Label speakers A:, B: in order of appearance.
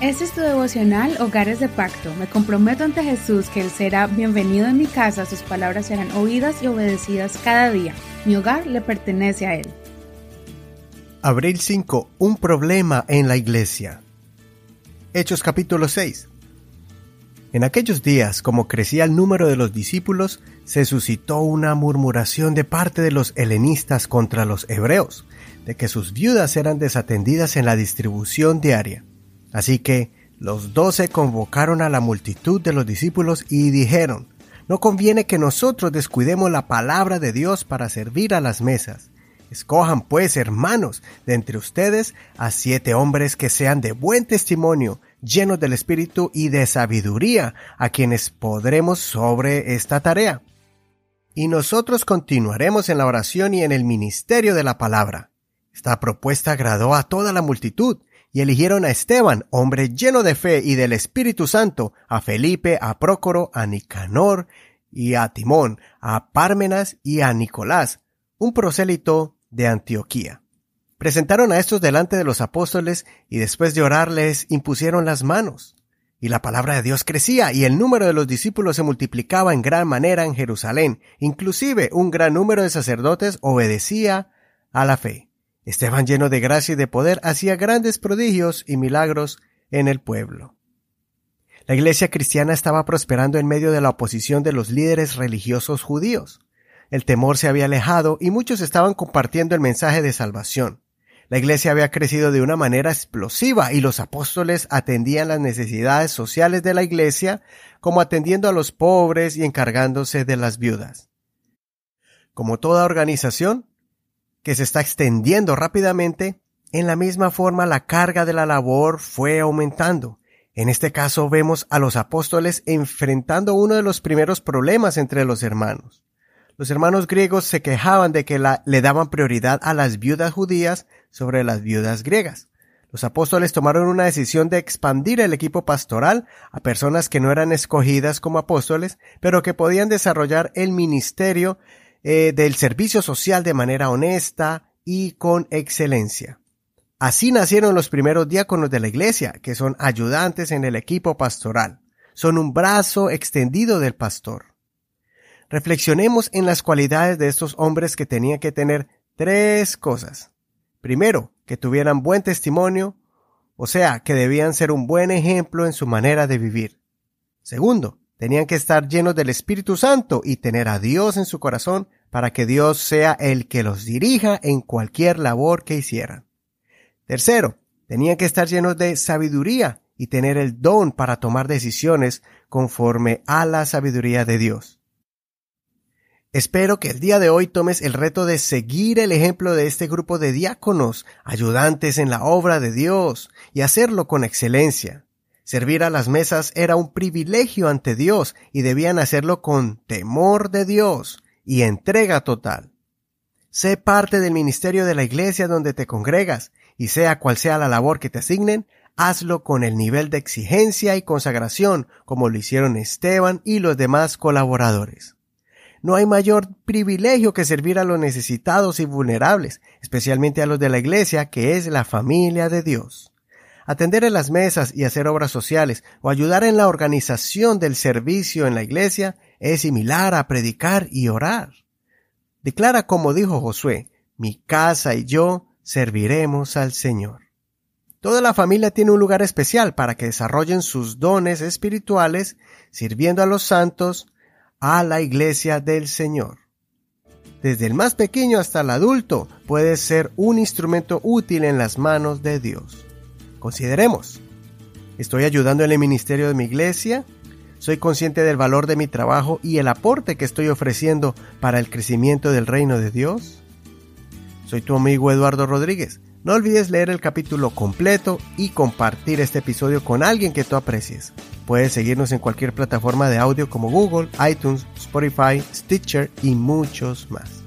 A: Este es tu devocional Hogares de Pacto. Me comprometo ante Jesús que Él será bienvenido en mi casa, sus palabras serán oídas y obedecidas cada día. Mi hogar le pertenece a Él.
B: Abril 5. Un problema en la iglesia. Hechos capítulo 6. En aquellos días, como crecía el número de los discípulos, se suscitó una murmuración de parte de los helenistas contra los hebreos, de que sus viudas eran desatendidas en la distribución diaria. Así que los doce convocaron a la multitud de los discípulos y dijeron, no conviene que nosotros descuidemos la palabra de Dios para servir a las mesas. Escojan pues, hermanos, de entre ustedes a siete hombres que sean de buen testimonio, llenos del Espíritu y de sabiduría, a quienes podremos sobre esta tarea. Y nosotros continuaremos en la oración y en el ministerio de la palabra. Esta propuesta agradó a toda la multitud, y eligieron a Esteban, hombre lleno de fe y del Espíritu Santo, a Felipe, a Prócoro, a Nicanor y a Timón, a Pármenas y a Nicolás, un prosélito de Antioquía. Presentaron a estos delante de los apóstoles y después de orarles impusieron las manos. Y la palabra de Dios crecía y el número de los discípulos se multiplicaba en gran manera en Jerusalén. Inclusive un gran número de sacerdotes obedecía a la fe. Esteban lleno de gracia y de poder hacía grandes prodigios y milagros en el pueblo. La iglesia cristiana estaba prosperando en medio de la oposición de los líderes religiosos judíos. El temor se había alejado y muchos estaban compartiendo el mensaje de salvación. La iglesia había crecido de una manera explosiva y los apóstoles atendían las necesidades sociales de la iglesia como atendiendo a los pobres y encargándose de las viudas. Como toda organización, que se está extendiendo rápidamente, en la misma forma la carga de la labor fue aumentando. En este caso vemos a los apóstoles enfrentando uno de los primeros problemas entre los hermanos. Los hermanos griegos se quejaban de que le daban prioridad a las viudas judías sobre las viudas griegas. Los apóstoles tomaron una decisión de expandir el equipo pastoral a personas que no eran escogidas como apóstoles, pero que podían desarrollar el ministerio eh, del servicio social de manera honesta y con excelencia. Así nacieron los primeros diáconos de la iglesia, que son ayudantes en el equipo pastoral. Son un brazo extendido del pastor. Reflexionemos en las cualidades de estos hombres que tenían que tener tres cosas. Primero, que tuvieran buen testimonio, o sea, que debían ser un buen ejemplo en su manera de vivir. Segundo, Tenían que estar llenos del Espíritu Santo y tener a Dios en su corazón para que Dios sea el que los dirija en cualquier labor que hicieran. Tercero, tenían que estar llenos de sabiduría y tener el don para tomar decisiones conforme a la sabiduría de Dios. Espero que el día de hoy tomes el reto de seguir el ejemplo de este grupo de diáconos, ayudantes en la obra de Dios, y hacerlo con excelencia. Servir a las mesas era un privilegio ante Dios y debían hacerlo con temor de Dios y entrega total. Sé parte del ministerio de la iglesia donde te congregas y sea cual sea la labor que te asignen, hazlo con el nivel de exigencia y consagración como lo hicieron Esteban y los demás colaboradores. No hay mayor privilegio que servir a los necesitados y vulnerables, especialmente a los de la iglesia, que es la familia de Dios. Atender en las mesas y hacer obras sociales o ayudar en la organización del servicio en la iglesia es similar a predicar y orar. Declara como dijo Josué, mi casa y yo serviremos al Señor. Toda la familia tiene un lugar especial para que desarrollen sus dones espirituales sirviendo a los santos, a la iglesia del Señor. Desde el más pequeño hasta el adulto puede ser un instrumento útil en las manos de Dios. Consideremos. ¿Estoy ayudando en el ministerio de mi iglesia? ¿Soy consciente del valor de mi trabajo y el aporte que estoy ofreciendo para el crecimiento del reino de Dios? Soy tu amigo Eduardo Rodríguez. No olvides leer el capítulo completo y compartir este episodio con alguien que tú aprecies. Puedes seguirnos en cualquier plataforma de audio como Google, iTunes, Spotify, Stitcher y muchos más.